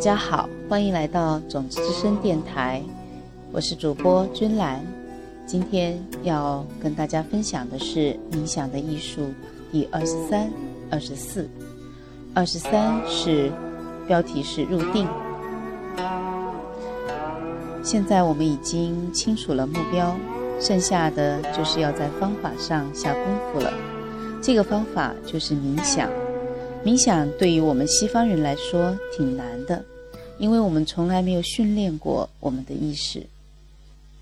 大家好，欢迎来到种子之声电台，我是主播君兰。今天要跟大家分享的是冥想的艺术第二十三、二十四。二十三是标题是入定。现在我们已经清楚了目标，剩下的就是要在方法上下功夫了。这个方法就是冥想。冥想对于我们西方人来说挺难的，因为我们从来没有训练过我们的意识，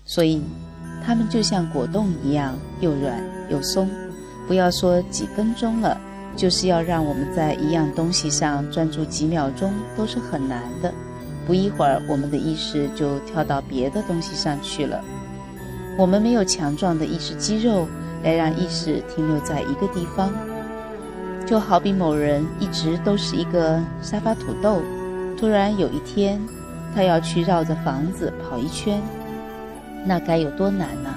所以他们就像果冻一样又软又松。不要说几分钟了，就是要让我们在一样东西上专注几秒钟都是很难的。不一会儿，我们的意识就跳到别的东西上去了。我们没有强壮的意识肌肉来让意识停留在一个地方。就好比某人一直都是一个沙发土豆，突然有一天，他要去绕着房子跑一圈，那该有多难呢？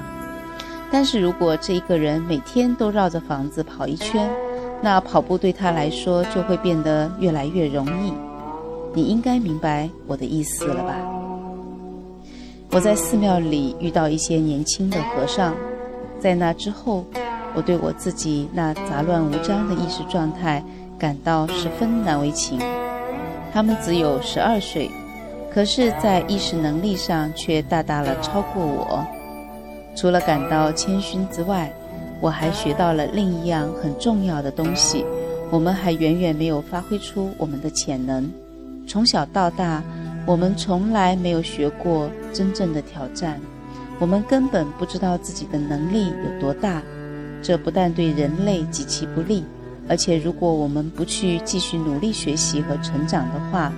但是如果这一个人每天都绕着房子跑一圈，那跑步对他来说就会变得越来越容易。你应该明白我的意思了吧？我在寺庙里遇到一些年轻的和尚，在那之后。我对我自己那杂乱无章的意识状态感到十分难为情。他们只有十二岁，可是，在意识能力上却大大了超过我。除了感到谦逊之外，我还学到了另一样很重要的东西：我们还远远没有发挥出我们的潜能。从小到大，我们从来没有学过真正的挑战，我们根本不知道自己的能力有多大。这不但对人类极其不利，而且如果我们不去继续努力学习和成长的话，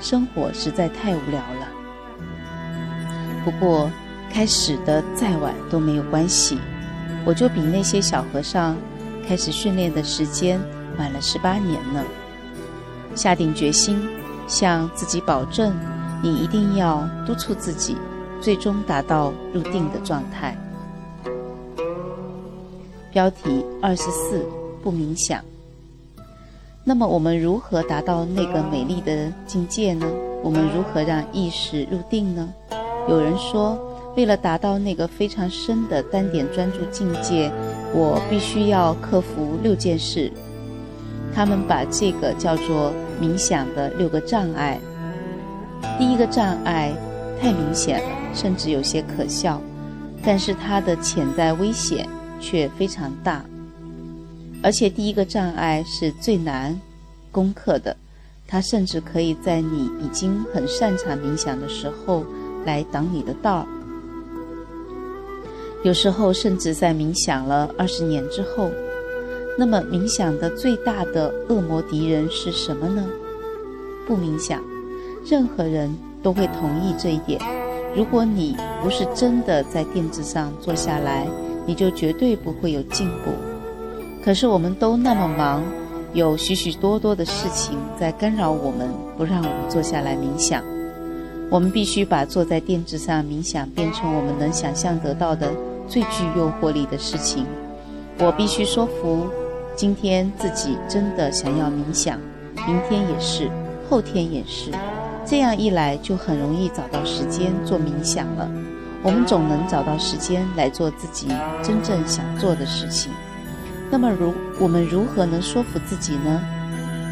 生活实在太无聊了。不过，开始的再晚都没有关系，我就比那些小和尚开始训练的时间晚了十八年呢。下定决心，向自己保证，你一定要督促自己，最终达到入定的状态。标题二十四不冥想。那么我们如何达到那个美丽的境界呢？我们如何让意识入定呢？有人说，为了达到那个非常深的单点专注境界，我必须要克服六件事。他们把这个叫做冥想的六个障碍。第一个障碍太明显了，甚至有些可笑，但是它的潜在危险。却非常大，而且第一个障碍是最难攻克的，它甚至可以在你已经很擅长冥想的时候来挡你的道。有时候甚至在冥想了二十年之后，那么冥想的最大的恶魔敌人是什么呢？不冥想，任何人都会同意这一点。如果你不是真的在垫子上坐下来。你就绝对不会有进步。可是我们都那么忙，有许许多多的事情在干扰我们，不让我们坐下来冥想。我们必须把坐在垫子上冥想变成我们能想象得到的最具诱惑力的事情。我必须说服今天自己真的想要冥想，明天也是，后天也是。这样一来，就很容易找到时间做冥想了。我们总能找到时间来做自己真正想做的事情。那么，如我们如何能说服自己呢？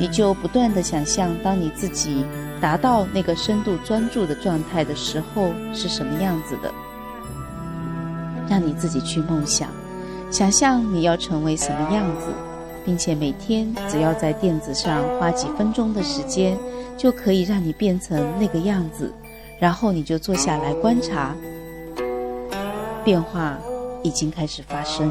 你就不断的想象，当你自己达到那个深度专注的状态的时候是什么样子的。让你自己去梦想，想象你要成为什么样子，并且每天只要在垫子上花几分钟的时间，就可以让你变成那个样子。然后你就坐下来观察。变化已经开始发生，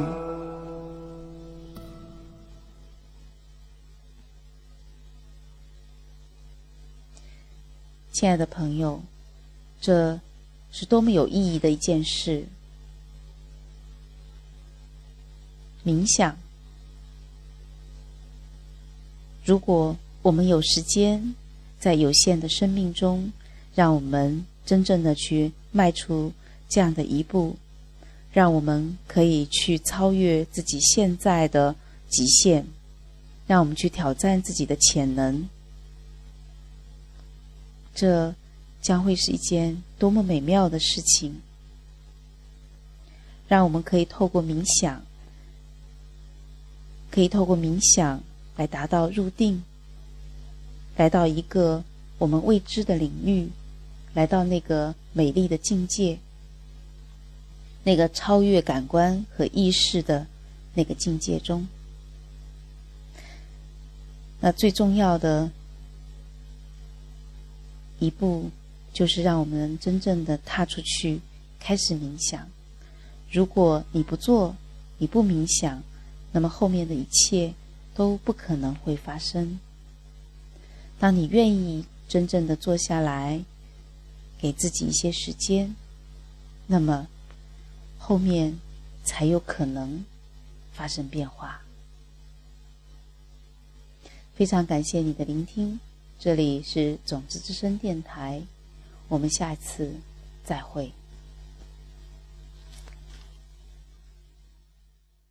亲爱的朋友，这是多么有意义的一件事！冥想，如果我们有时间，在有限的生命中，让我们真正的去迈出这样的一步。让我们可以去超越自己现在的极限，让我们去挑战自己的潜能。这将会是一件多么美妙的事情！让我们可以透过冥想，可以透过冥想来达到入定，来到一个我们未知的领域，来到那个美丽的境界，那个超越感官和意识的那个境界中。那最重要的一步，就是让我们真正的踏出去，开始冥想。如果你不做，你不冥想，那么后面的一切都不可能会发生。当你愿意真正的坐下来，给自己一些时间，那么后面才有可能发生变化。非常感谢你的聆听，这里是种子之声电台，我们下次再会。